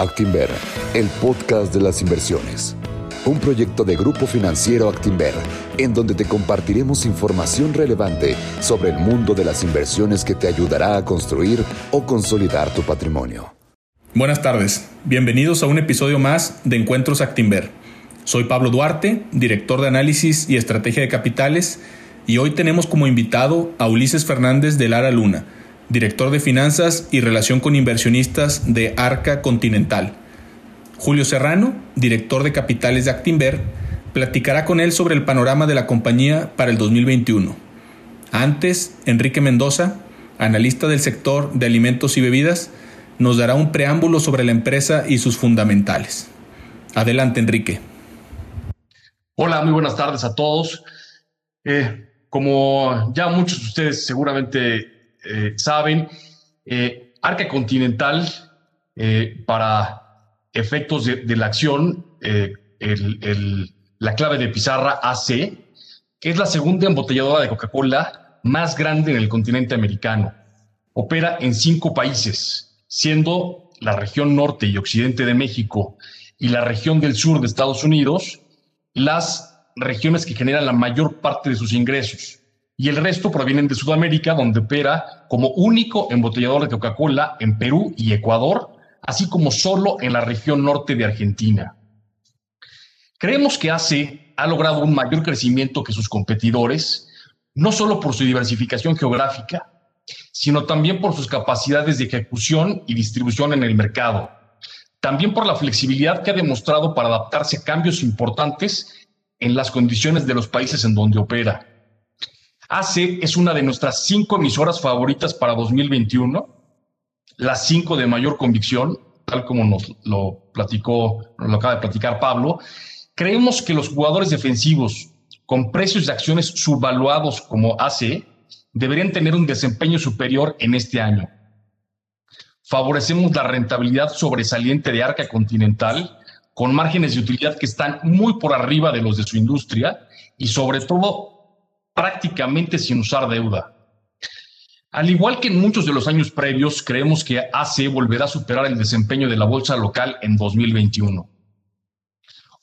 Actinver, el podcast de las inversiones. Un proyecto de Grupo Financiero Actinver, en donde te compartiremos información relevante sobre el mundo de las inversiones que te ayudará a construir o consolidar tu patrimonio. Buenas tardes, bienvenidos a un episodio más de Encuentros Actinver. Soy Pablo Duarte, director de análisis y estrategia de capitales, y hoy tenemos como invitado a Ulises Fernández de Lara Luna director de finanzas y relación con inversionistas de Arca Continental. Julio Serrano, director de capitales de Actinver, platicará con él sobre el panorama de la compañía para el 2021. Antes, Enrique Mendoza, analista del sector de alimentos y bebidas, nos dará un preámbulo sobre la empresa y sus fundamentales. Adelante, Enrique. Hola, muy buenas tardes a todos. Eh, como ya muchos de ustedes seguramente eh, saben, eh, Arca Continental, eh, para efectos de, la acción, la clave de pizarra AC, es la segunda embotelladora de Coca-Cola más grande en el continente americano. Opera en cinco países, siendo la región norte y occidente de México y la región del sur de Estados Unidos las regiones que generan la mayor parte de sus ingresos y el resto provienen de Sudamérica, donde opera como único embotellador de Coca-Cola en Perú y Ecuador, así como solo en la región norte de Argentina. Creemos que ACE ha logrado un mayor crecimiento que sus competidores, no solo por su diversificación geográfica, sino también por sus capacidades de ejecución y distribución en el mercado, también por la flexibilidad que ha demostrado para adaptarse a cambios importantes en las condiciones de los países en donde opera. AC es una de nuestras cinco emisoras favoritas para 2021, las cinco de mayor convicción, tal como nos lo platicó, nos lo acaba de platicar Pablo. Creemos que los jugadores defensivos con precios de acciones subvaluados como AC deberían tener un desempeño superior en este año. Favorecemos la rentabilidad sobresaliente de Arca Continental con márgenes de utilidad que están muy por arriba de los de su industria y sobre todo prácticamente sin usar deuda. Al igual que en muchos de los años previos, creemos que AC volverá a superar el desempeño de la bolsa local en 2021.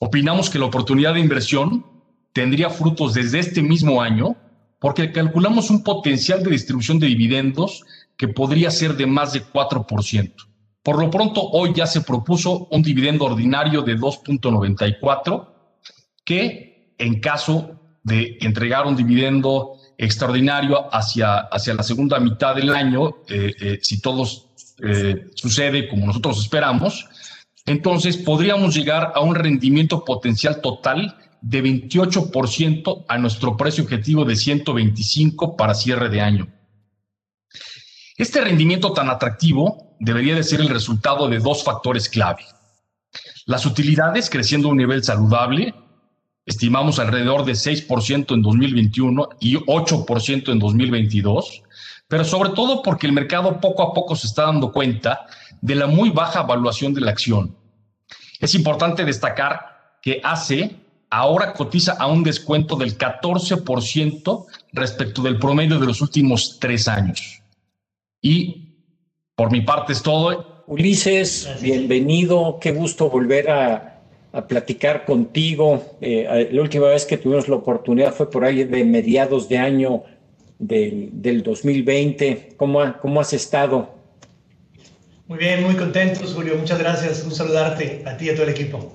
Opinamos que la oportunidad de inversión tendría frutos desde este mismo año porque calculamos un potencial de distribución de dividendos que podría ser de más de 4%. Por lo pronto, hoy ya se propuso un dividendo ordinario de 2.94 que, en caso de entregar un dividendo extraordinario hacia, hacia la segunda mitad del año, eh, eh, si todo eh, sucede como nosotros esperamos, entonces podríamos llegar a un rendimiento potencial total de 28% a nuestro precio objetivo de 125 para cierre de año. Este rendimiento tan atractivo debería de ser el resultado de dos factores clave. Las utilidades creciendo a un nivel saludable, estimamos alrededor de 6% en 2021 y 8% en 2022, pero sobre todo porque el mercado poco a poco se está dando cuenta de la muy baja evaluación de la acción. Es importante destacar que ACE ahora cotiza a un descuento del 14% respecto del promedio de los últimos tres años. Y por mi parte es todo. Ulises, bienvenido, qué gusto volver a a platicar contigo. Eh, la última vez que tuvimos la oportunidad fue por ahí de mediados de año del, del 2020. ¿Cómo, ¿Cómo has estado? Muy bien, muy contento, Julio. Muchas gracias. Un saludarte a ti y a todo el equipo.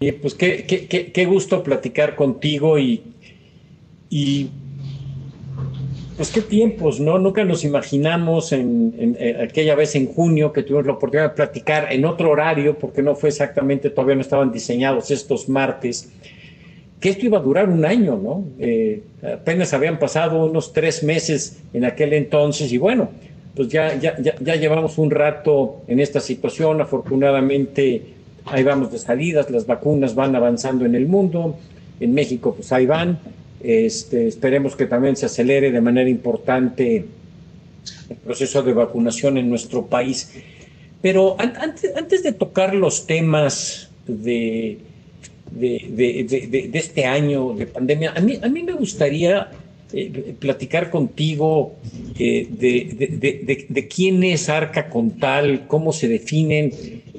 Y pues qué, qué, qué, qué gusto platicar contigo y, y pues qué tiempos, ¿no? Nunca nos imaginamos en, aquella vez en junio que tuvimos la oportunidad de platicar en otro horario, porque no fue exactamente, todavía no estaban diseñados estos martes, que esto iba a durar un año, ¿no? Eh, apenas habían pasado unos tres meses en aquel entonces y bueno, pues ya, ya, ya, ya llevamos un rato en esta situación, afortunadamente ahí vamos de salidas, las vacunas van avanzando en el mundo, en México pues ahí van este, esperemos que también se acelere de manera importante el proceso de vacunación en nuestro país. Pero antes, antes de tocar los temas de, de, de, de, este año de pandemia, a mí, a mí me gustaría eh, platicar contigo eh, de, quién es Arca Contal, cómo se definen.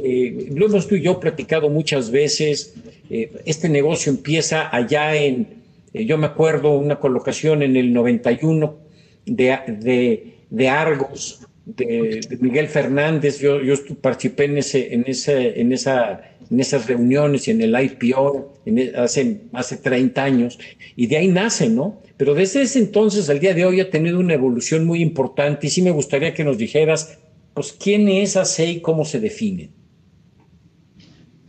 Eh, lo hemos tú y yo platicado muchas veces. este negocio empieza allá en, yo me acuerdo, una colocación en el 91 de, Argos, de, Miguel Fernández. Yo, yo participé en, ese, en, ese, en esa en esas reuniones y en el IPO en hace, hace 30 años, y de ahí nace, ¿no? Pero desde ese entonces al día de hoy ha tenido una evolución muy importante y sí me gustaría que nos dijeras, pues, ¿quién es ACE y cómo se define?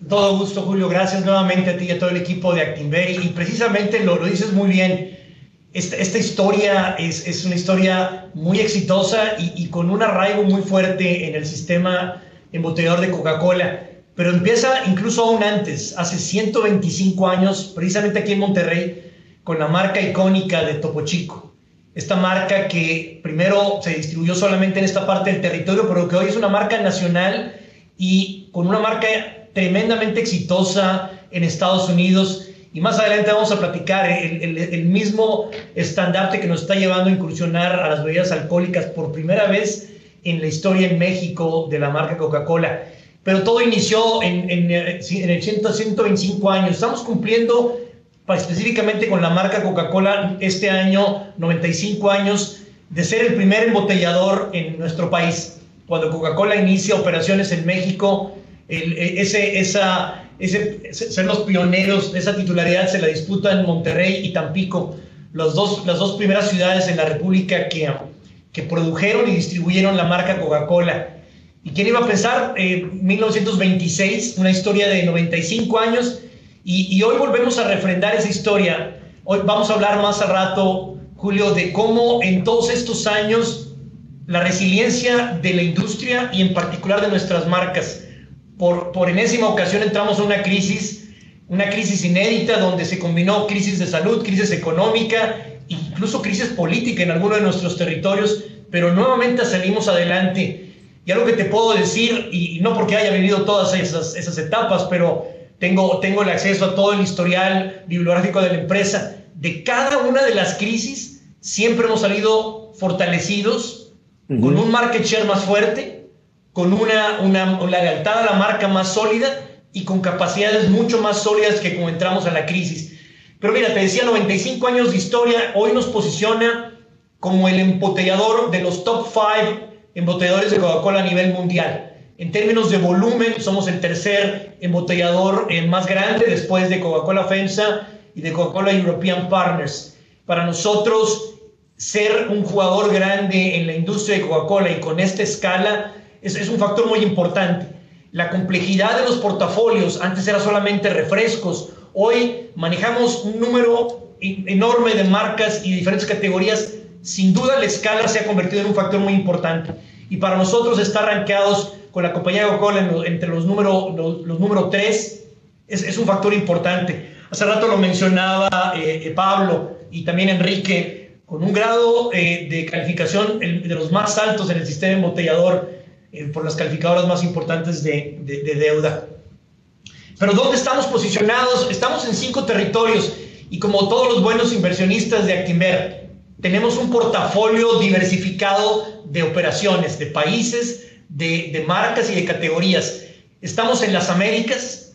Todo gusto, Julio. Gracias nuevamente a ti y a todo el equipo de Actinver. Y precisamente lo, lo dices muy bien. Esta, esta historia es, es, una historia muy exitosa y, y, con un arraigo muy fuerte en el sistema embotellador de Coca-Cola. Pero empieza incluso aún antes, hace 125 años, precisamente aquí en Monterrey, con la marca icónica de Topo Chico. Esta marca que primero se distribuyó solamente en esta parte del territorio, pero que hoy es una marca nacional y con una marca tremendamente exitosa en Estados Unidos. Y más adelante vamos a platicar el, mismo estandarte que nos está llevando a incursionar a las bebidas alcohólicas por primera vez en la historia en México de la marca Coca-Cola pero todo inició en, en, eh, en el 125 años. Estamos cumpliendo específicamente con la marca Coca-Cola este año 95 años de ser el primer embotellador en nuestro país. Cuando Coca-Cola inicia operaciones en México, e, ese, esa, ese, ser los pioneros esa titularidad se la disputa en Monterrey y Tampico, los dos, las dos primeras ciudades en la República que, que produjeron y distribuyeron la marca Coca-Cola. ¿Y quién iba a pensar? Eh, 1926, una historia de 95 años, y, hoy volvemos a refrendar esa historia. Hoy vamos a hablar más a rato, Julio, de cómo en todos estos años la resiliencia de la industria y en particular de nuestras marcas, por, por enésima ocasión entramos en una crisis, una crisis inédita donde se combinó crisis de salud, crisis económica, incluso crisis política en algunos de nuestros territorios, pero nuevamente salimos adelante. Y algo que te puedo decir, y no porque haya vivido todas esas, esas etapas, pero tengo, tengo el acceso a todo el historial bibliográfico de la empresa, de cada una de las crisis siempre hemos salido fortalecidos, con un market share más fuerte, con una, una, una lealtad a la marca más sólida y con capacidades mucho más sólidas que como entramos a la crisis. Pero mira, te decía, 95 años de historia, hoy nos posiciona como el embotellador de los top 5 embotelladores de Coca-Cola a nivel mundial. En términos de volumen, somos el tercer embotellador eh, más grande después de Coca-Cola FEMSA y de Coca-Cola European Partners. Para nosotros, ser un jugador grande en la industria de Coca-Cola y con esta escala es, es un factor muy importante. La complejidad de los portafolios, antes era solamente refrescos, hoy manejamos un número enorme de marcas y diferentes categorías sin duda la escala se ha convertido en un factor muy importante. Y para nosotros estar rankeados con la compañía Coca-Cola entre los número, los, número 3 es, es, un factor importante. Hace rato lo mencionaba eh, eh, Pablo y también Enrique, con un grado eh, de calificación de los más altos en el sistema embotellador por las calificadoras más importantes de, de, de deuda. Pero ¿dónde estamos posicionados? Estamos en cinco territorios y como todos los buenos inversionistas de Actimber, tenemos un portafolio diversificado de operaciones, de países, de, marcas y de categorías. Estamos en las Américas,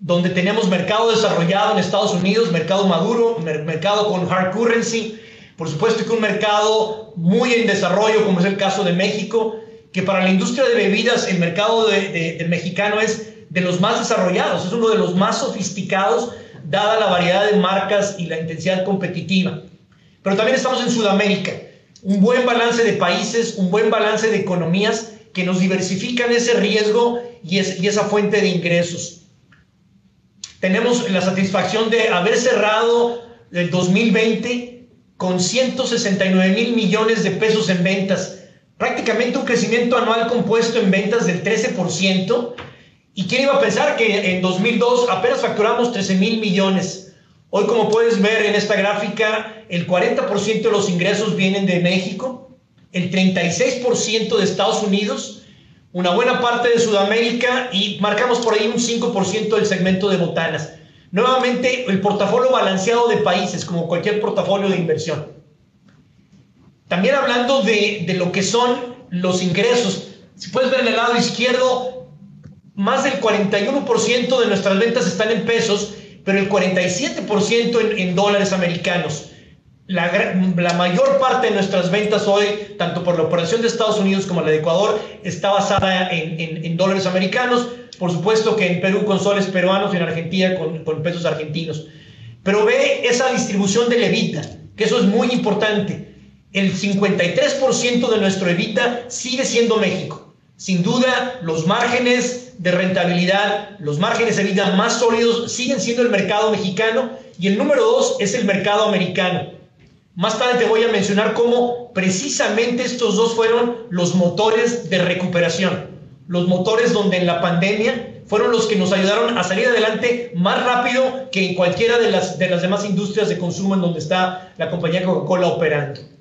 donde tenemos mercado desarrollado en Estados Unidos, mercado maduro, mercado con hard currency, por supuesto que un mercado muy en desarrollo, como es el caso de México, que para la industria de bebidas el mercado de, mexicano es de los más desarrollados, es uno de los más sofisticados, dada la variedad de marcas y la intensidad competitiva. Pero también estamos en Sudamérica. Un buen balance de países, un buen balance de economías que nos diversifican ese riesgo y, esa fuente de ingresos. Tenemos la satisfacción de haber cerrado el 2020 con 169 mil millones de pesos en ventas, prácticamente un crecimiento anual compuesto en ventas del 13%. ¿Y quién iba a pensar que en 2002 apenas facturamos 13 mil millones? Hoy, como puedes ver en esta gráfica, el 40% de los ingresos vienen de México, el 36% de Estados Unidos, una buena parte de Sudamérica y marcamos por ahí un 5% del segmento de botanas. Nuevamente, el portafolio balanceado de países, como cualquier portafolio de inversión. También hablando de, de lo que son los ingresos. Si puedes ver en el lado izquierdo, más del 41% de nuestras ventas están en pesos, pero el 47% en, dólares americanos. La, mayor parte de nuestras ventas hoy, tanto por la operación de Estados Unidos como la de Ecuador, está basada en, en, dólares americanos. Por supuesto que en Perú con soles peruanos y en Argentina con, con pesos argentinos. Pero ve esa distribución del EBITDA, que eso es muy importante. El 53% de nuestro EBITDA sigue siendo México. Sin duda, los márgenes de rentabilidad, los márgenes de vida más sólidos siguen siendo el mercado mexicano y el número dos es el mercado americano. Más tarde te voy a mencionar cómo precisamente estos dos fueron los motores de recuperación, los motores donde en la pandemia fueron los que nos ayudaron a salir adelante más rápido que en cualquiera de las, de las demás industrias de consumo en donde está la compañía Coca-Cola operando.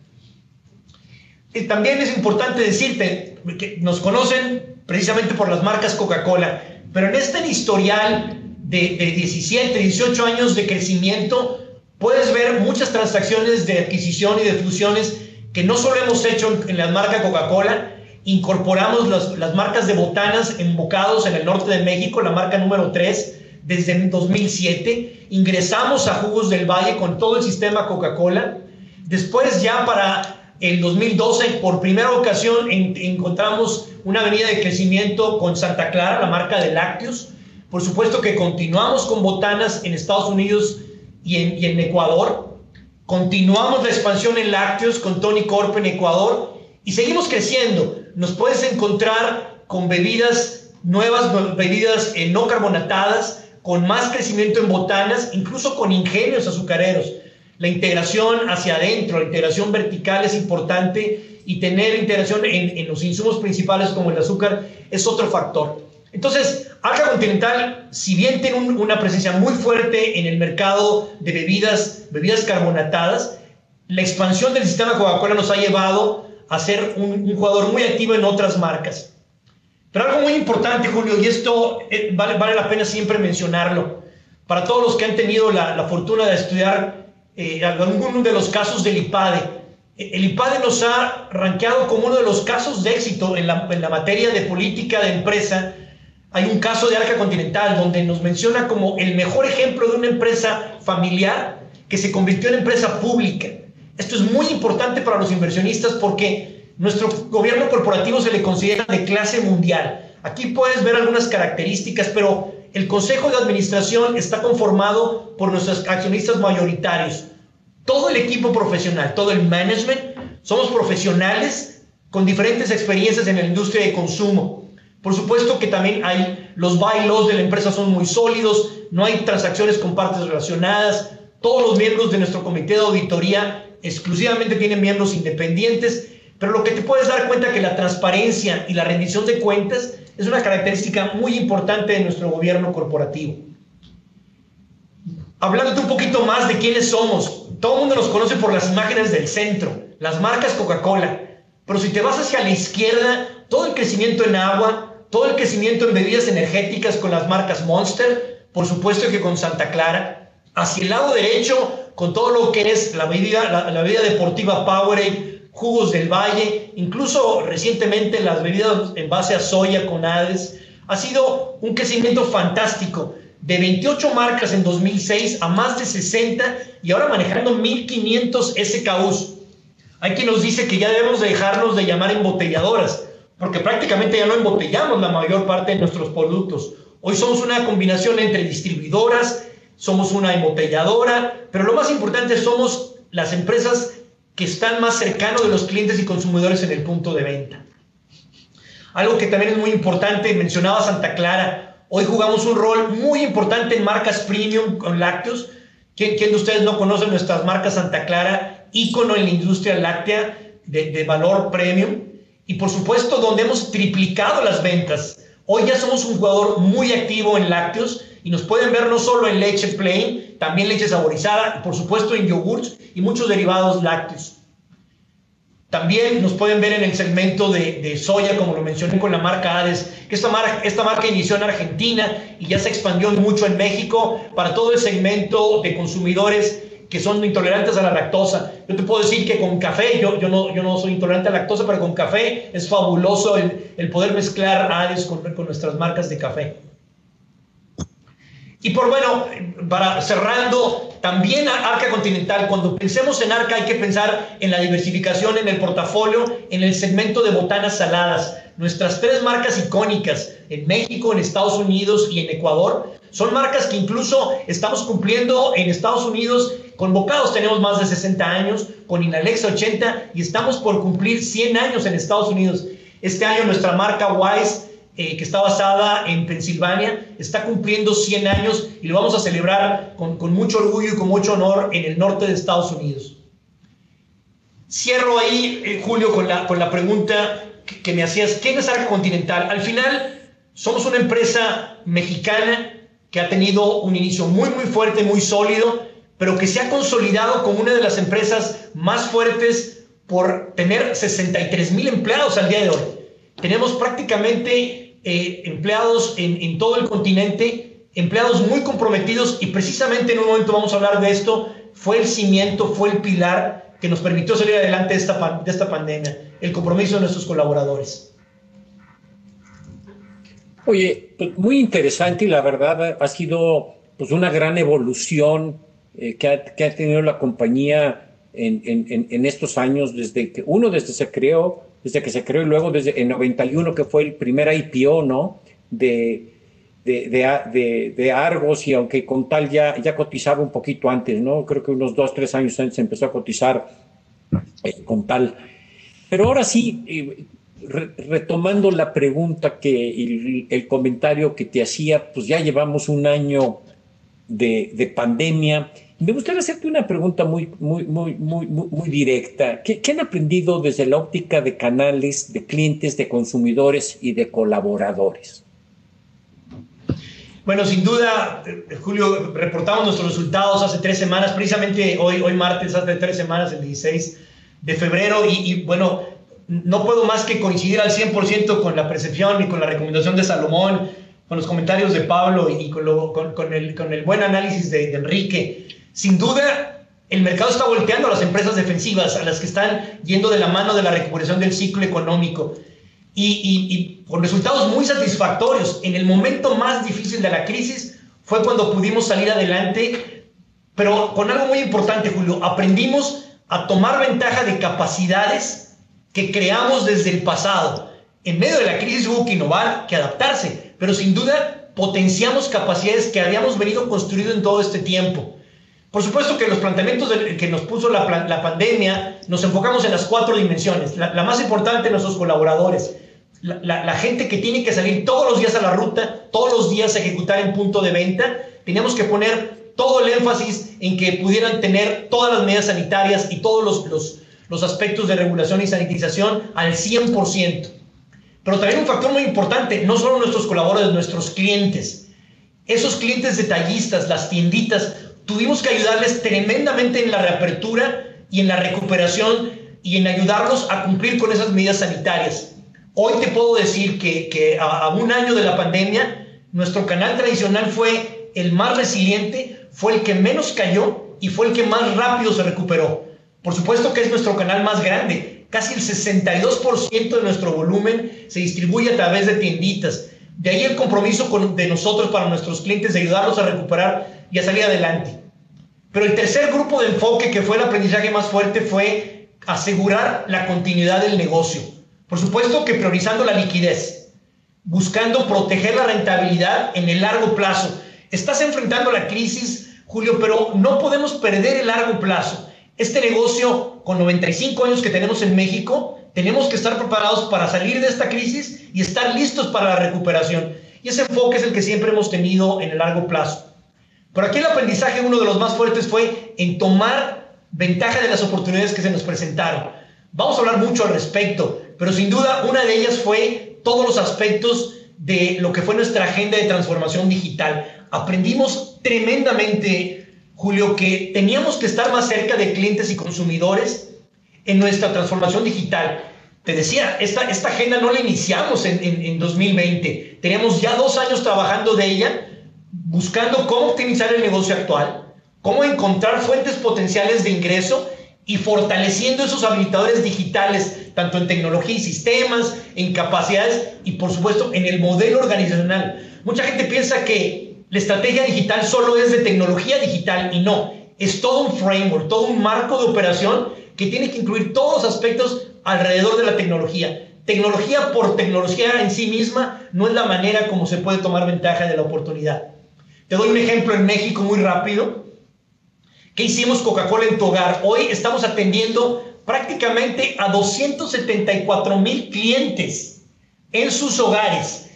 También es importante decirte que nos conocen precisamente por las marcas Coca-Cola, pero en este historial de, de 17, 18 años de crecimiento, puedes ver muchas transacciones de adquisición y de fusiones que no solo hemos hecho en, en la marca Coca-Cola, incorporamos las, las, marcas de botanas en bocados en el norte de México, la marca número 3, desde 2007. Ingresamos a Jugos del Valle con todo el sistema Coca-Cola. Después ya para el 2012, por primera ocasión, en, encontramos una avenida de crecimiento con Santa Clara, la marca de lácteos. Por supuesto que continuamos con botanas en Estados Unidos y en, y en Ecuador. Continuamos la expansión en lácteos con Tony Corp en Ecuador y seguimos creciendo. Nos puedes encontrar con bebidas nuevas, bebidas eh, no carbonatadas, con más crecimiento en botanas, incluso con ingenios azucareros. La integración hacia adentro, la integración vertical es importante y tener integración en, en los insumos principales como el azúcar es otro factor. Entonces, Arca Continental, si bien tiene un, una presencia muy fuerte en el mercado de bebidas, bebidas carbonatadas, la expansión del sistema Coca-Cola nos ha llevado a ser un, un, jugador muy activo en otras marcas. Pero algo muy importante, Julio, y esto eh, vale, vale, la pena siempre mencionarlo, para todos los que han tenido la, la fortuna de estudiar eh, alguno de los casos del IPADE, eh, el IPADE nos ha rankeado como uno de los casos de éxito en la, en la materia de política de empresa. Hay un caso de Arca Continental donde nos menciona como el mejor ejemplo de una empresa familiar que se convirtió en empresa pública. Esto es muy importante para los inversionistas porque nuestro gobierno corporativo se le considera de clase mundial. Aquí puedes ver algunas características, pero el consejo de administración está conformado por nuestros accionistas mayoritarios. Todo el equipo profesional, todo el management, somos profesionales con diferentes experiencias en la industria de consumo. Por supuesto que también hay los bylaws de la empresa son muy sólidos, no hay transacciones con partes relacionadas, todos los miembros de nuestro comité de auditoría exclusivamente tienen miembros independientes, pero lo que te puedes dar cuenta que la transparencia y la rendición de cuentas es una característica muy importante de nuestro gobierno corporativo. Hablándote un poquito más de quiénes somos, todo el mundo nos conoce por las imágenes del centro, las marcas Coca-Cola, pero si te vas hacia la izquierda, todo el crecimiento en agua, todo el crecimiento en bebidas energéticas con las marcas Monster, por supuesto que con Santa Clara, hacia el lado derecho, con todo lo que es la bebida, la, bebida deportiva Powerade, jugos del valle, incluso recientemente las bebidas en base a soya con Hades. Ha sido un crecimiento fantástico, de 28 marcas en 2006 a más de 60 y ahora manejando 1500 SKUs. Hay quien nos dice que ya debemos dejarnos de llamar embotelladoras, porque prácticamente ya no embotellamos la mayor parte de nuestros productos. Hoy somos una combinación entre distribuidoras, somos una embotelladora, pero lo más importante somos las empresas que están más cercanos de los clientes y consumidores en el punto de venta. Algo que también es muy importante, mencionaba Santa Clara, hoy jugamos un rol muy importante en marcas premium con lácteos. ¿Quién, quién de ustedes no conoce nuestras marcas Santa Clara, ícono en la industria láctea de, de valor premium? Y por supuesto, donde hemos triplicado las ventas. Hoy ya somos un jugador muy activo en lácteos y nos pueden ver no solo en leche plain, también leche saborizada, por supuesto en yogurts y muchos derivados lácteos. También nos pueden ver en el segmento de, de, soya, como lo mencioné con la marca Hades, que esta marca, esta marca inició en Argentina y ya se expandió mucho en México para todo el segmento de consumidores que son intolerantes a la lactosa. Yo te puedo decir que con café, yo, yo, no, yo no soy intolerante a la lactosa, pero con café es fabuloso el, el poder mezclar Hades con, con nuestras marcas de café. Y por bueno, para cerrando, también Arca Continental, cuando pensemos en Arca hay que pensar en la diversificación en el portafolio, en el segmento de botanas saladas. Nuestras tres marcas icónicas en México, en Estados Unidos y en Ecuador son marcas que incluso estamos cumpliendo en Estados Unidos. Con Bocados tenemos más de 60 años, con Inalexa 80 y estamos por cumplir 100 años en Estados Unidos. Este año nuestra marca Wise eh, que está basada en Pensilvania, está cumpliendo 100 años y lo vamos a celebrar con, con mucho orgullo y con mucho honor en el norte de Estados Unidos. Cierro ahí, eh, Julio, con la, con la pregunta que, me hacías, ¿quién es Arca Continental? Al final, somos una empresa mexicana que ha tenido un inicio muy, muy fuerte, muy sólido, pero que se ha consolidado como una de las empresas más fuertes por tener 63 mil empleados al día de hoy. Tenemos prácticamente eh, empleados en, todo el continente, empleados muy comprometidos y precisamente en un momento vamos a hablar de esto, fue el cimiento, fue el pilar que nos permitió salir adelante de esta, de esta pandemia, el compromiso de nuestros colaboradores. Oye, pues muy interesante y la verdad ha sido pues una gran evolución eh, que, ha, que, ha, tenido la compañía en, en, en, estos años, desde que uno desde se creó desde que se creó y luego desde el 91 que fue el primer IPO, ¿no? De, de, de, Argos y aunque con tal ya, ya cotizaba un poquito antes, ¿no? Creo que unos dos, tres años antes empezó a cotizar eh, con tal. Pero ahora sí, eh, re, retomando la pregunta que el, el, comentario que te hacía, pues ya llevamos un año de, de pandemia me gustaría hacerte una pregunta muy, muy, muy, muy, muy directa. ¿Qué, ¿Qué, han aprendido desde la óptica de canales, de clientes, de consumidores y de colaboradores? Bueno, sin duda, Julio, reportamos nuestros resultados hace tres semanas, precisamente hoy, hoy martes, hace tres semanas, el 16 de febrero, y, bueno, no puedo más que coincidir al 100% con la percepción y con la recomendación de Salomón, con los comentarios de Pablo y con, el, con el buen análisis de Enrique. Sin duda, el mercado está volteando a las empresas defensivas, a las que están yendo de la mano de la recuperación del ciclo económico y, con resultados muy satisfactorios. En el momento más difícil de la crisis fue cuando pudimos salir adelante, pero con algo muy importante, Julio, aprendimos a tomar ventaja de capacidades que creamos desde el pasado. En medio de la crisis hubo que innovar, que adaptarse, pero sin duda potenciamos capacidades que habíamos venido construyendo en todo este tiempo. Por supuesto que los planteamientos que nos puso la, la, pandemia nos enfocamos en las cuatro dimensiones. La, la más importante, nuestros colaboradores. La, la, gente que tiene que salir todos los días a la ruta, todos los días a ejecutar en punto de venta. Teníamos que poner todo el énfasis en que pudieran tener todas las medidas sanitarias y todos los, los, los aspectos de regulación y sanitización al 100%. Pero también un factor muy importante, no solo nuestros colaboradores, nuestros clientes. Esos clientes detallistas, las tienditas, tuvimos que ayudarles tremendamente en la reapertura y en la recuperación y en ayudarlos a cumplir con esas medidas sanitarias. Hoy te puedo decir que, que a, un año de la pandemia, nuestro canal tradicional fue el más resiliente, fue el que menos cayó y fue el que más rápido se recuperó. Por supuesto que es nuestro canal más grande. Casi el 62% de nuestro volumen se distribuye a través de tienditas. De ahí el compromiso de nosotros para nuestros clientes de ayudarlos a recuperar y a salir adelante. Pero el tercer grupo de enfoque, que fue el aprendizaje más fuerte, fue asegurar la continuidad del negocio. Por supuesto que priorizando la liquidez, buscando proteger la rentabilidad en el largo plazo. Estás enfrentando la crisis, Julio, pero no podemos perder el largo plazo. Este negocio, con 95 años que tenemos en México, tenemos que estar preparados para salir de esta crisis y estar listos para la recuperación. Y ese enfoque es el que siempre hemos tenido en el largo plazo. Pero aquí el aprendizaje, uno de los más fuertes, fue en tomar ventaja de las oportunidades que se nos presentaron. Vamos a hablar mucho al respecto, pero sin duda una de ellas fue todos los aspectos de lo que fue nuestra agenda de transformación digital. Aprendimos tremendamente, Julio, que teníamos que estar más cerca de clientes y consumidores en nuestra transformación digital. Te decía, esta, esta agenda no la iniciamos en, en, en 2020, teníamos ya dos años trabajando de ella buscando cómo optimizar el negocio actual, cómo encontrar fuentes potenciales de ingreso y fortaleciendo esos habilitadores digitales, tanto en tecnología y sistemas, en capacidades y por supuesto en el modelo organizacional. Mucha gente piensa que la estrategia digital solo es de tecnología digital y no, es todo un framework, todo un marco de operación que tiene que incluir todos los aspectos alrededor de la tecnología. Tecnología por tecnología en sí misma no es la manera como se puede tomar ventaja de la oportunidad. Te doy un ejemplo en México muy rápido. ¿Qué hicimos Coca-Cola en tu hogar? Hoy estamos atendiendo prácticamente a 274 mil clientes en sus hogares.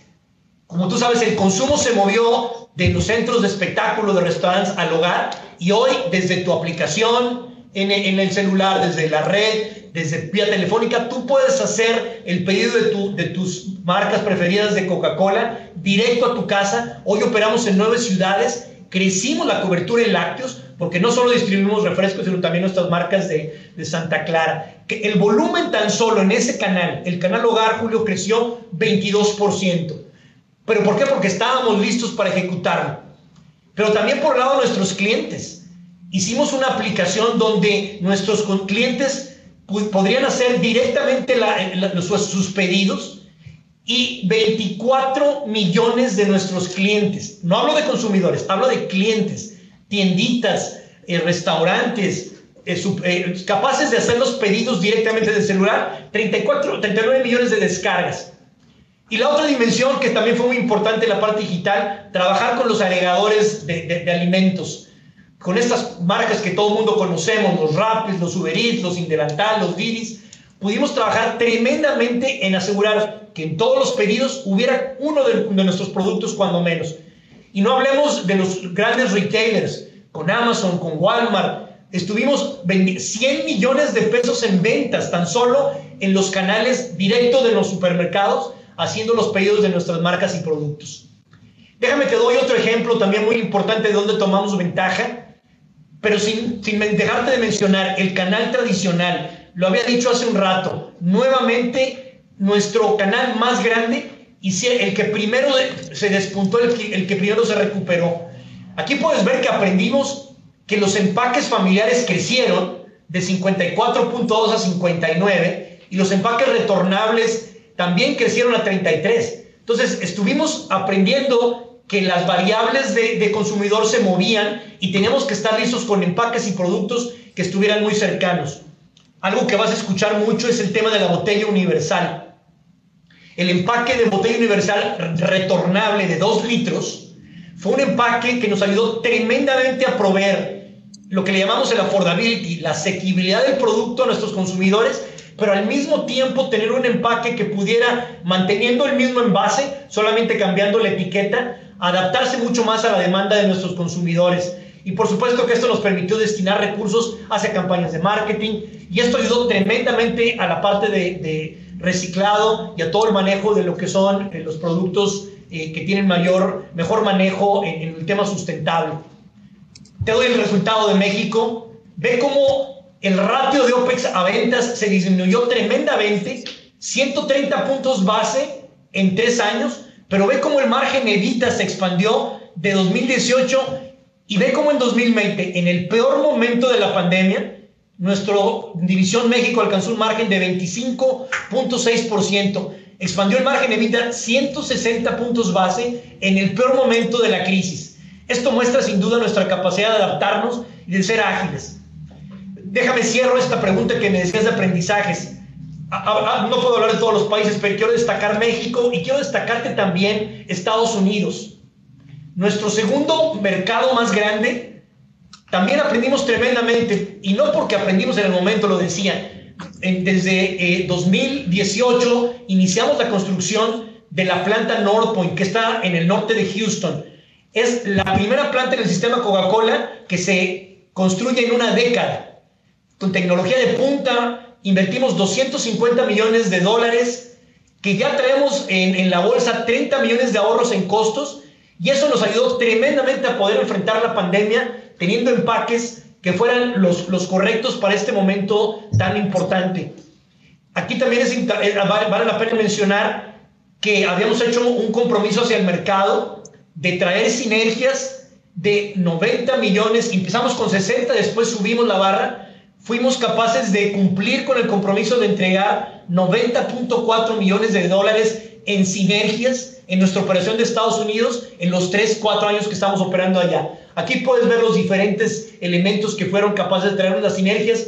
Como tú sabes, el consumo se movió de los centros de espectáculo, de restaurantes al hogar y hoy desde tu aplicación, en, el celular, desde la red, desde vía telefónica, tú puedes hacer el pedido de, tu, de tus marcas preferidas de Coca-Cola directo a tu casa. Hoy operamos en nueve ciudades, crecimos la cobertura en lácteos, porque no solo distribuimos refrescos, sino también nuestras marcas de, de Santa Clara. Que el volumen tan solo en ese canal, el canal Hogar, Julio, creció 22%. ¿Pero por qué? Porque estábamos listos para ejecutarlo. Pero también por el lado de nuestros clientes. Hicimos una aplicación donde nuestros clientes podrían hacer directamente sus pedidos y 24 millones de nuestros clientes, no hablo de consumidores, hablo de clientes, tienditas, eh, restaurantes, eh, eh, capaces de hacer los pedidos directamente del celular, 34, 39 millones de descargas. Y la otra dimensión que también fue muy importante en la parte digital, trabajar con los agregadores de, alimentos, con estas marcas que todo el mundo conocemos, los Rapis, los Uber Eats, los Indelantal, los Didis, pudimos trabajar tremendamente en asegurar que en todos los pedidos hubiera uno de, de nuestros productos cuando menos. Y no hablemos de los grandes retailers, con Amazon, con Walmart, estuvimos 100 millones de pesos en ventas tan solo en los canales directos de los supermercados haciendo los pedidos de nuestras marcas y productos. Déjame te doy otro ejemplo también muy importante de donde tomamos ventaja, pero sin, sin dejarte de mencionar el canal tradicional. Lo había dicho hace un rato, nuevamente nuestro canal más grande y el que primero se despuntó, el que, el que primero se recuperó. Aquí puedes ver que aprendimos que los empaques familiares crecieron de 54.2 a 59 y los empaques retornables también crecieron a 33. Entonces, estuvimos aprendiendo que las variables de, consumidor se movían y teníamos que estar listos con empaques y productos que estuvieran muy cercanos. Algo que vas a escuchar mucho es el tema de la botella universal. El empaque de botella universal retornable de 2 litros fue un empaque que nos ayudó tremendamente a proveer lo que le llamamos el affordability, la asequibilidad del producto a nuestros consumidores pero al mismo tiempo tener un empaque que pudiera, manteniendo el mismo envase, solamente cambiando la etiqueta, adaptarse mucho más a la demanda de nuestros consumidores. Y por supuesto que esto nos permitió destinar recursos hacia campañas de marketing y esto ayudó tremendamente a la parte de, reciclado y a todo el manejo de lo que son eh, los productos eh, que tienen mayor, mejor manejo en, en el tema sustentable. Te doy el resultado de México. Ve cómo el ratio de OPEX a ventas se disminuyó tremendamente, 130 puntos base en tres años, pero ve cómo el margen evita se expandió de 2018 y ve cómo en 2020, en el peor momento de la pandemia, nuestra división México alcanzó un margen de 25.6%, expandió el margen evita 160 puntos base en el peor momento de la crisis. Esto muestra sin duda nuestra capacidad de adaptarnos y de ser ágiles déjame cierro esta pregunta que me decías de aprendizajes. No puedo hablar de todos los países, pero quiero destacar México y quiero destacarte también Estados Unidos. Nuestro segundo mercado más grande, también aprendimos tremendamente, y no porque aprendimos en el momento, lo decía. Desde 2018 eh, iniciamos la construcción de la planta North Point, que está en el norte de Houston. Es la primera planta en el sistema Coca-Cola que se construye en una década con tecnología de punta, invertimos 250 millones de dólares, que ya traemos en, la bolsa 30 millones de ahorros en costos, y eso nos ayudó tremendamente a poder enfrentar la pandemia teniendo empaques que fueran los, los correctos para este momento tan importante. Aquí también es, vale la pena mencionar que habíamos hecho un compromiso hacia el mercado de traer sinergias de 90 millones, empezamos con 60, después subimos la barra, fuimos capaces de cumplir con el compromiso de entregar 90.4 millones de dólares en sinergias en nuestra operación de Estados Unidos en los 3, 4 años que estamos operando allá. Aquí puedes ver los diferentes elementos que fueron capaces de traer las sinergias,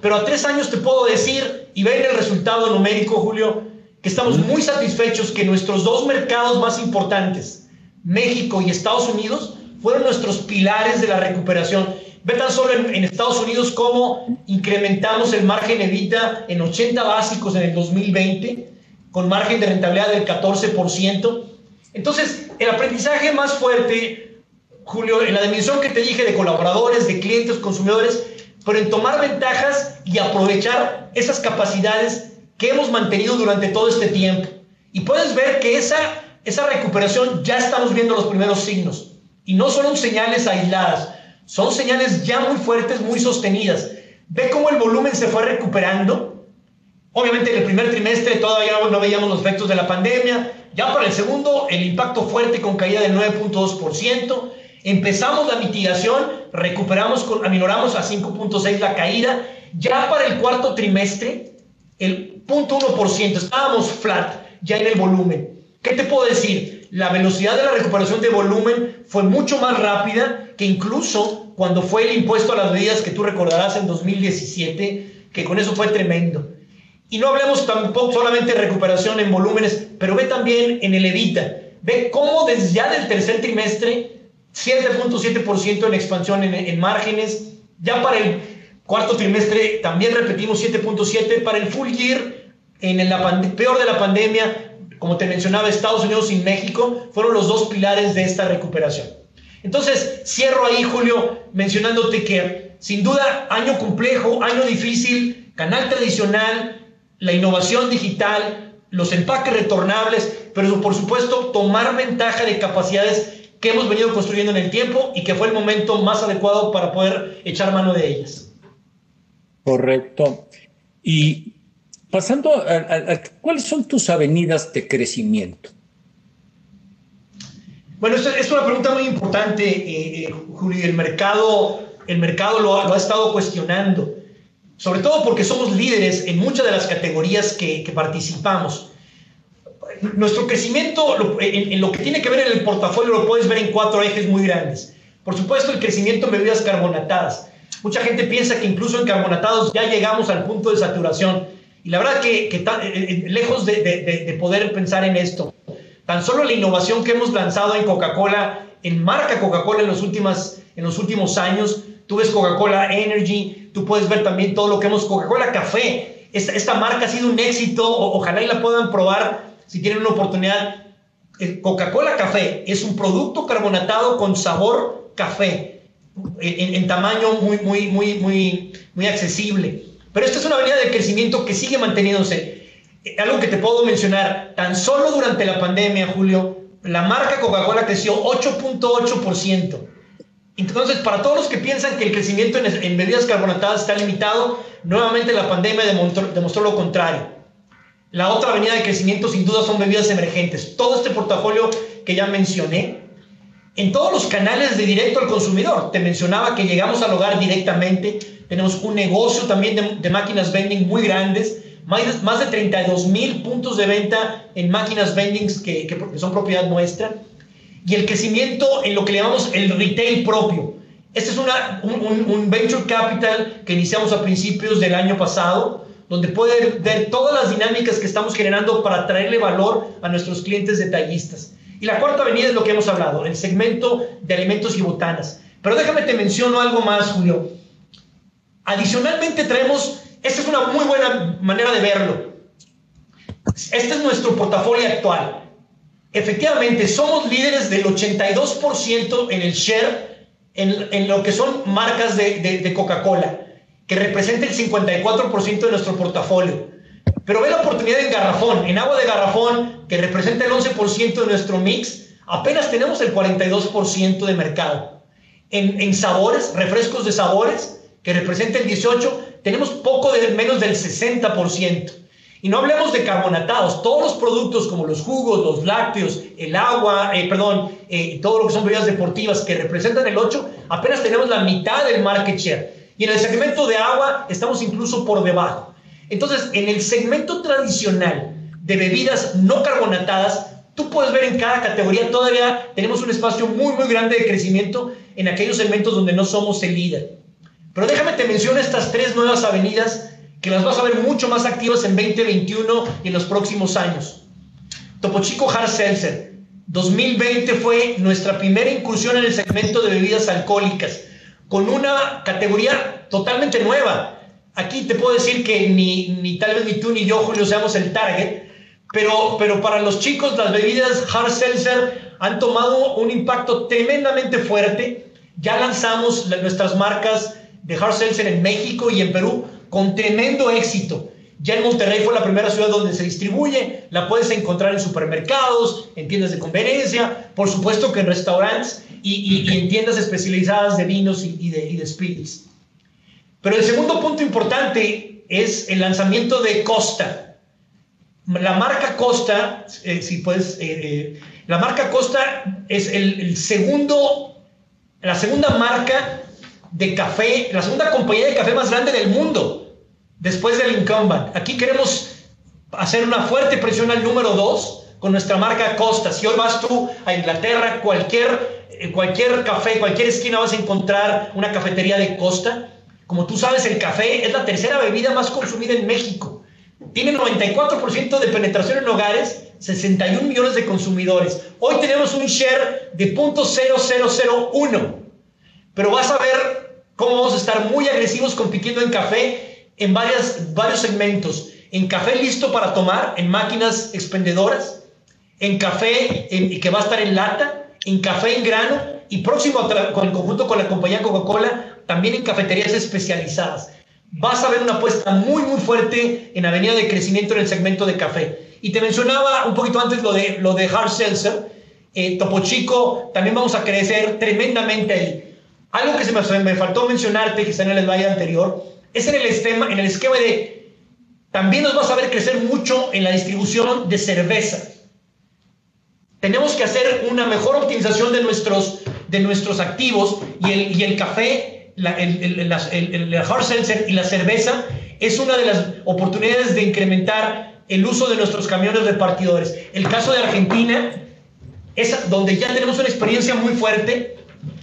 pero a tres años te puedo decir y ver el resultado numérico, Julio, que estamos muy satisfechos que nuestros dos mercados más importantes, México y Estados Unidos, fueron nuestros pilares de la recuperación. Ve tan solo en, en, Estados Unidos cómo incrementamos el margen evita en 80 básicos en el 2020, con margen de rentabilidad del 14%. Entonces, el aprendizaje más fuerte, Julio, en la dimensión que te dije de colaboradores, de clientes, consumidores, pero en tomar ventajas y aprovechar esas capacidades que hemos mantenido durante todo este tiempo. Y puedes ver que esa, esa recuperación ya estamos viendo los primeros signos. Y no son señales aisladas, son señales ya muy fuertes, muy sostenidas. Ve cómo el volumen se fue recuperando. Obviamente en el primer trimestre todavía no veíamos los efectos de la pandemia. Ya para el segundo, el impacto fuerte con caída del 9.2%. Empezamos la mitigación, recuperamos, aminoramos a 5.6 la caída. Ya para el cuarto trimestre, el 0.1%, estábamos flat ya en el volumen. ¿Qué te puedo decir? La velocidad de la recuperación de volumen fue mucho más rápida que incluso cuando fue el impuesto a las medidas que tú recordarás en 2017, que con eso fue tremendo. Y no hablemos tampoco solamente de recuperación en volúmenes, pero ve también en el EVITA. Ve cómo desde ya del tercer trimestre, 7.7% en expansión en, en márgenes, ya para el Cuarto trimestre también repetimos 7.7 para el full year. En el peor de la pandemia, como te mencionaba, Estados Unidos y México fueron los dos pilares de esta recuperación. Entonces, cierro ahí, Julio, mencionándote que sin duda año complejo, año difícil, canal tradicional, la innovación digital, los empaques retornables, pero por supuesto tomar ventaja de capacidades que hemos venido construyendo en el tiempo y que fue el momento más adecuado para poder echar mano de ellas. Correcto. Y pasando a, cuáles son tus avenidas de crecimiento. Bueno, es una pregunta muy importante, eh, eh, Julio. El mercado, el mercado lo, ha estado cuestionando, sobre todo porque somos líderes en muchas de las categorías que, participamos. Nuestro crecimiento en, en, lo que tiene que ver en el portafolio lo puedes ver en cuatro ejes muy grandes. Por supuesto, el crecimiento en bebidas carbonatadas. Mucha gente piensa que incluso en carbonatados ya llegamos al punto de saturación. Y la verdad que, que eh, eh, lejos de, de, de, poder pensar en esto, tan solo la innovación que hemos lanzado en Coca-Cola, en marca Coca-Cola en, los en los últimos años, tú ves Coca-Cola Energy, tú puedes ver también todo lo que hemos, Coca-Cola Café, esta, esta, marca ha sido un éxito, ojalá y la puedan probar si tienen una oportunidad. Coca-Cola Café es un producto carbonatado con sabor café en, tamaño muy, muy, muy, muy, muy accesible. Pero esta es una avenida de crecimiento que sigue manteniéndose. Eh, algo que te puedo mencionar, tan solo durante la pandemia, Julio, la marca Coca-Cola creció 8.8%. Entonces, para todos los que piensan que el crecimiento en, bebidas carbonatadas está limitado, nuevamente la pandemia demostró, demostró lo contrario. La otra avenida de crecimiento sin duda son bebidas emergentes. Todo este portafolio que ya mencioné en todos los canales de directo al consumidor. Te mencionaba que llegamos al hogar directamente, tenemos un negocio también de, máquinas vending muy grandes, más, más de 32 mil puntos de venta en máquinas vending que, que, son propiedad nuestra, y el crecimiento en lo que llamamos el retail propio. Este es una, un, un venture capital que iniciamos a principios del año pasado, donde puede ver todas las dinámicas que estamos generando para traerle valor a nuestros clientes detallistas. Y la cuarta avenida es lo que hemos hablado, el segmento de alimentos y botanas. Pero déjame te menciono algo más, Julio. Adicionalmente traemos, esta es una muy buena manera de verlo. Este es nuestro portafolio actual. Efectivamente, somos líderes del 82% en el share en, lo que son marcas de, Coca-Cola, que representa el 54% de nuestro portafolio. Pero ve la oportunidad en garrafón, en agua de garrafón, que representa el 11% de nuestro mix, apenas tenemos el 42% de mercado. En, sabores, refrescos de sabores, que representa el 18%, tenemos poco de menos del 60%. Y no hablemos de carbonatados, todos los productos como los jugos, los lácteos, el agua, eh, perdón, eh, todo lo que son bebidas deportivas que representan el 8, apenas tenemos la mitad del market share. Y en el segmento de agua estamos incluso por debajo. Entonces, en el segmento tradicional de bebidas no carbonatadas, tú puedes ver en cada categoría todavía tenemos un espacio muy, muy grande de crecimiento en aquellos segmentos donde no somos el líder. Pero déjame te menciono estas tres nuevas avenidas que las vas a ver mucho más activas en 2021 y en los próximos años. Topo Chico Hard Seltzer. 2020 fue nuestra primera incursión en el segmento de bebidas alcohólicas, con una categoría totalmente nueva. Aquí te puedo decir que ni, ni tal vez ni tú ni yo, Julio, seamos el target, pero, pero para los chicos las bebidas Hard Seltzer han tomado un impacto tremendamente fuerte. Ya lanzamos nuestras marcas de Hard Seltzer en México y en Perú con tremendo éxito. Ya en Monterrey fue la primera ciudad donde se distribuye, la puedes encontrar en supermercados, en tiendas de conveniencia, por supuesto que en restaurantes y, en tiendas especializadas de vinos y, de, y spirits. Pero el segundo punto importante es el lanzamiento de Costa. La marca Costa, eh, si puedes, eh, eh, la marca Costa es el segundo, la segunda marca de café, la segunda compañía de café más grande del mundo después del incumbent. Aquí queremos hacer una fuerte presión al número dos con nuestra marca Costa. Si hoy vas tú a Inglaterra, cualquier, eh, cualquier café, cualquier esquina vas a encontrar una cafetería de Costa. Como tú sabes, el café es la tercera bebida más consumida en México. Tiene 94% de penetración en hogares, 61 millones de consumidores. Hoy tenemos un share de 0.0001. Pero vas a ver cómo vamos a estar muy agresivos compitiendo en café en varias, varios segmentos. En café listo para tomar, en máquinas expendedoras, en café en, que va a estar en lata, en café en grano y próximo con el conjunto con la compañía Coca-Cola, también en cafeterías especializadas. Vas a ver una apuesta muy, muy fuerte en avenida de crecimiento en el segmento de café. Y te mencionaba un poquito antes lo de, lo de Hard Seltzer. Eh, Topo Chico, también vamos a crecer tremendamente ahí. Algo que se me, me faltó mencionarte, quizá en el slide anterior, es en el, esquema, en el esquema de, también nos vas a ver crecer mucho en la distribución de cerveza. Tenemos que hacer una mejor optimización de nuestros, de nuestros activos y el, y el café, la, el, el, el, hard seltzer y la cerveza es una de las oportunidades de incrementar el uso de nuestros camiones repartidores. El caso de Argentina es donde ya tenemos una experiencia muy fuerte,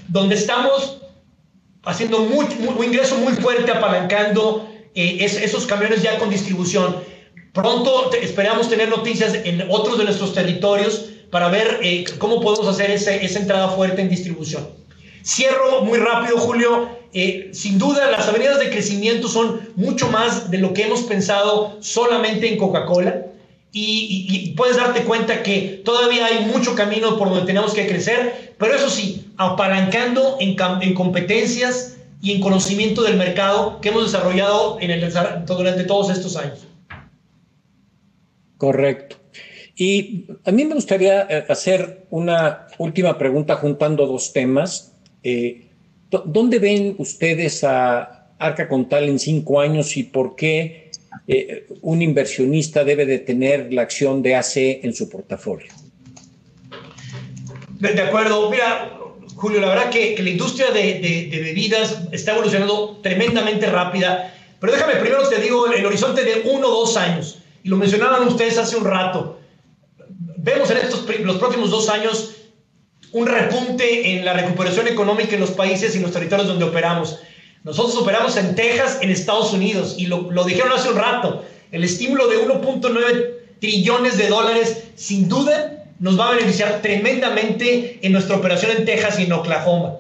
donde estamos haciendo un ingreso muy fuerte, apalancando eh, esos camiones ya con distribución. Pronto esperamos tener noticias en otros de nuestros territorios para ver eh, cómo podemos hacer esa entrada fuerte en distribución. Cierro muy rápido, Julio. Eh, sin duda, las avenidas de crecimiento son mucho más de lo que hemos pensado solamente en Coca-Cola. Y, puedes darte cuenta que todavía hay mucho camino por donde tenemos que crecer, pero eso sí, apalancando en, en competencias y en conocimiento del mercado que hemos desarrollado en el, durante todos estos años. Correcto. Y a mí me gustaría eh, hacer una última pregunta juntando dos temas. Eh, ¿Dónde ven ustedes a Arca Contal en cinco años y por qué eh, un inversionista debe de tener la acción de AC en su portafolio. De, acuerdo, mira, Julio, la verdad que, la industria de, bebidas está evolucionando tremendamente rápida, pero déjame primero te digo el horizonte de uno o dos años, y lo mencionaban ustedes hace un rato. Vemos en estos los próximos dos años un repunte en la recuperación económica en los países y los territorios donde operamos. Nosotros operamos en Texas, en Estados Unidos, y lo, dijeron hace un rato, el estímulo de 1.9 trillones de dólares sin duda nos va a beneficiar tremendamente en nuestra operación en Texas y en Oklahoma.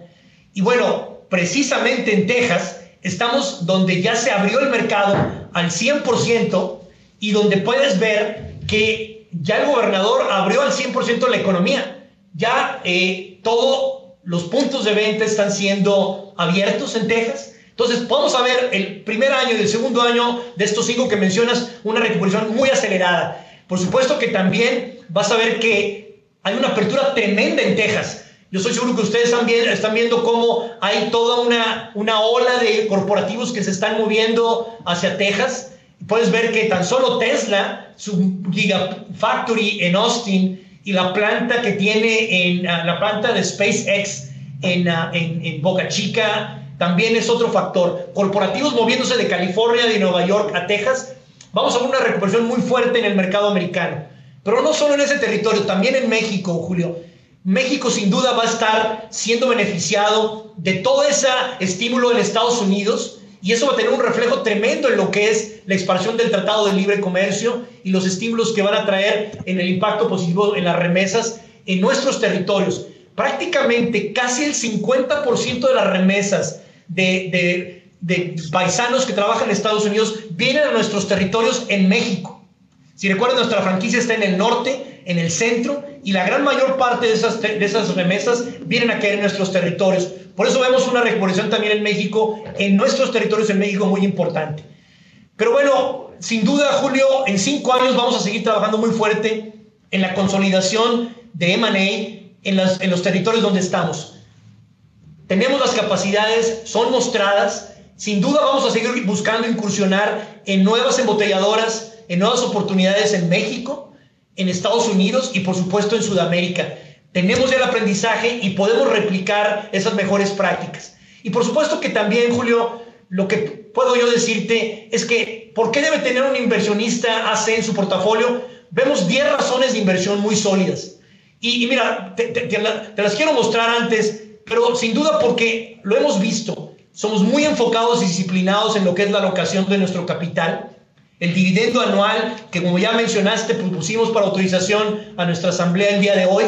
Y bueno, precisamente en Texas estamos donde ya se abrió el mercado al 100% y donde puedes ver que ya el gobernador abrió al 100% la economía. Ya eh, todos los puntos de venta están siendo abiertos en Texas entonces, podemos ver el primer año y el segundo año de estos cinco que mencionas, una recuperación muy acelerada. Por supuesto que también vas a ver que hay una apertura tremenda en Texas. Yo estoy seguro que ustedes están viendo cómo hay toda una, una ola de corporativos que se están moviendo hacia Texas. Puedes ver que tan solo Tesla, su Gigafactory en Austin y la planta que tiene en ah, la planta de SpaceX en, ah, en, en Boca Chica, también es otro factor. Corporativos moviéndose de California, de Nueva York a Texas, vamos a ver una recuperación muy fuerte en el mercado americano. Pero no solo en ese territorio, también en México, Julio. México sin duda va a estar siendo beneficiado de todo ese estímulo en Estados Unidos y eso va a tener un reflejo tremendo en lo que es la expansión del Tratado de Libre Comercio y los estímulos que van a traer en el impacto positivo en las remesas en nuestros territorios. Prácticamente casi el 50% de las remesas de, paisanos que trabajan en Estados Unidos vienen a nuestros territorios en México. Si recuerdan, nuestra franquicia está en el norte, en el centro, y la gran mayor parte de esas, de esas remesas vienen a caer en nuestros territorios. Por eso vemos una recuperación también en México, en nuestros territorios en México muy importante. Pero bueno, sin duda, Julio, en cinco años vamos a seguir trabajando muy fuerte en la consolidación de M&A en, en los territorios donde estamos tenemos las capacidades, son mostradas. Sin duda vamos a seguir buscando incursionar en nuevas embotelladoras, en nuevas oportunidades en México, en Estados Unidos y por supuesto en Sudamérica. Tenemos el aprendizaje y podemos replicar esas mejores prácticas. Y por supuesto que también, Julio, lo que puedo yo decirte es que, ¿por qué debe tener un inversionista AC en su portafolio? Vemos 10 razones de inversión muy sólidas. Y, mira, te, te las quiero mostrar antes pero sin duda porque lo hemos visto, somos muy enfocados y disciplinados en lo que es la alocación de nuestro capital. El dividendo anual que como ya mencionaste propusimos para autorización a nuestra asamblea el día de hoy,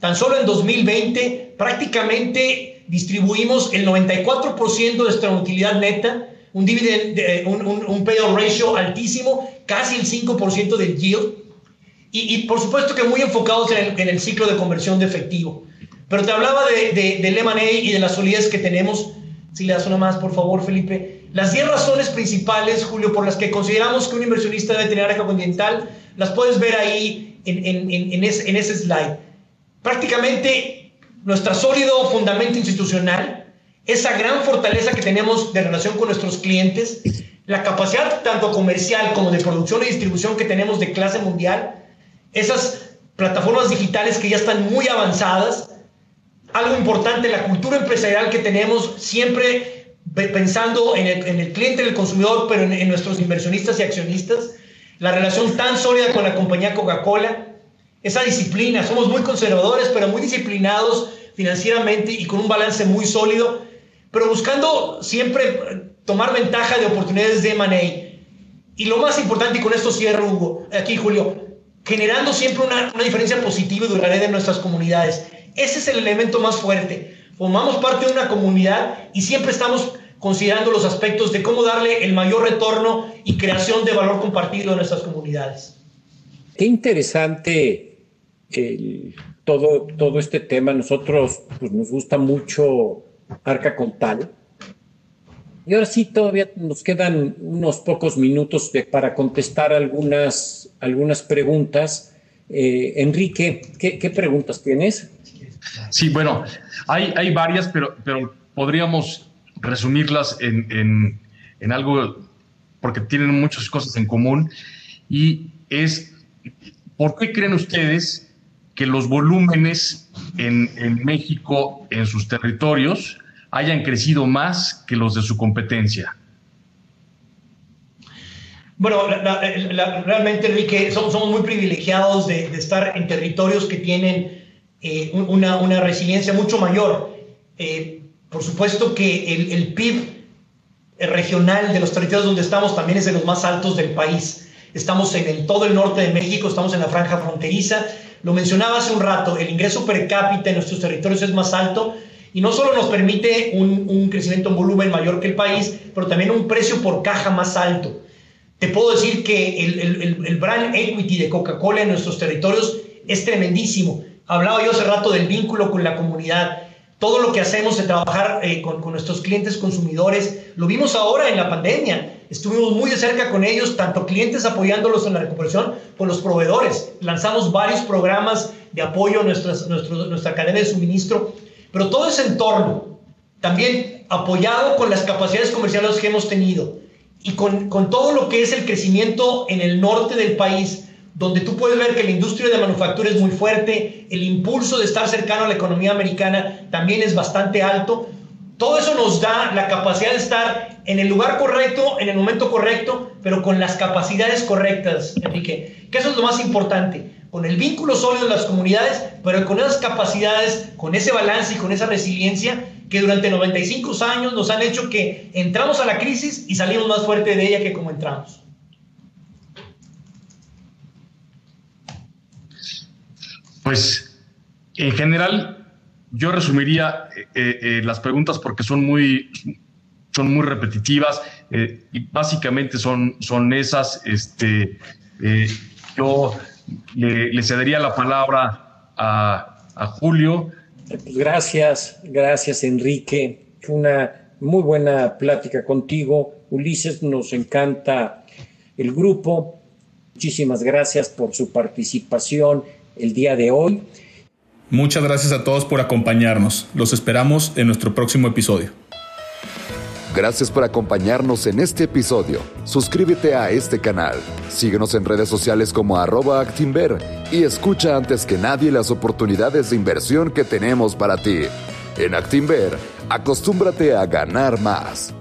tan solo en 2020 prácticamente distribuimos el 94% de nuestra utilidad neta, un, dividend, un, un, payout ratio altísimo, casi el 5% del yield, y, y, por supuesto que muy enfocados en el, en el ciclo de conversión de efectivo. Pero te hablaba de, de, del M&A y de la solidez que tenemos. Si le das una más, por favor, Felipe. Las 10 razones principales, Julio, por las que consideramos que un inversionista debe tener área continental, las puedes ver ahí en, en, en, ese, en ese slide. Prácticamente nuestro sólido fundamento institucional, esa gran fortaleza que tenemos de relación con nuestros clientes, la capacidad tanto comercial como de producción y distribución que tenemos de clase mundial, esas plataformas digitales que ya están muy avanzadas, algo importante, la cultura empresarial que tenemos, siempre pensando en el, en el cliente, en el consumidor, pero en, nuestros inversionistas y accionistas, la relación tan sólida con la compañía Coca-Cola, esa disciplina, somos muy conservadores, pero muy disciplinados financieramente y con un balance muy sólido, pero buscando siempre tomar ventaja de oportunidades de M&A. Y lo más importante, y con esto cierro, Hugo, aquí Julio, generando siempre una, una diferencia positiva y duradera en nuestras comunidades. Ese es el elemento más fuerte. Formamos parte de una comunidad y siempre estamos considerando los aspectos de cómo darle el mayor retorno y creación de valor compartido a nuestras comunidades. Qué interesante todo, todo este tema. Nosotros pues, nos gusta mucho Arca Contal. Y ahora sí, todavía nos quedan unos pocos minutos para contestar algunas, algunas preguntas. Eh, Enrique, ¿qué, ¿qué, preguntas tienes? Sí, bueno, hay, hay varias, pero, pero podríamos resumirlas en, algo, porque tienen muchas cosas en común, y es, ¿por qué creen ustedes que los volúmenes en, en México, en sus territorios, hayan crecido más que los de su competencia? Bueno, realmente, Enrique, somos, muy privilegiados de, estar en territorios que tienen eh, una, una, resiliencia mucho mayor. Eh, por supuesto que el, el, PIB regional de los territorios donde estamos también es de los más altos del país. Estamos en el, todo el norte de México, estamos en la franja fronteriza. Lo mencionaba hace un rato, el ingreso per cápita en nuestros territorios es más alto y no solo nos permite un, un crecimiento en volumen mayor que el país, pero también un precio por caja más alto. Te puedo decir que el, el, el brand equity de Coca-Cola en nuestros territorios es tremendísimo. Hablaba yo hace rato del vínculo con la comunidad, todo lo que hacemos de trabajar eh, con, nuestros clientes consumidores, lo vimos ahora en la pandemia. Estuvimos muy de cerca con ellos, tanto clientes apoyándolos en la recuperación, con los proveedores. Lanzamos varios programas de apoyo a nuestra cadena de suministro, pero todo ese entorno, también apoyado con las capacidades comerciales que hemos tenido y con, con todo lo que es el crecimiento en el norte del país, donde tú puedes ver que la industria de manufactura es muy fuerte, el impulso de estar cercano a la economía americana también es bastante alto. Todo eso nos da la capacidad de estar en el lugar correcto, en el momento correcto, pero con las capacidades correctas, Enrique. Que eso es lo más importante. Con el vínculo sólido de las comunidades, pero con esas capacidades, con ese balance y con esa resiliencia que durante 95 años nos han hecho que entramos a la crisis y salimos más fuerte de ella que como entramos. Pues en general, yo resumiría eh, eh, eh, las preguntas porque son muy, son muy repetitivas y básicamente son, son esas. Este, yo le, cedería la palabra a, a Julio. Gracias, gracias Enrique. Una muy buena plática contigo. Ulises, nos encanta el grupo. Muchísimas gracias por su participación el día de hoy. Muchas gracias a todos por acompañarnos. Los esperamos en nuestro próximo episodio. Gracias por acompañarnos en este episodio. Suscríbete a este canal, síguenos en redes sociales como arroba Actinver y escucha antes que nadie las oportunidades de inversión que tenemos para ti. En Actinver, acostúmbrate a ganar más.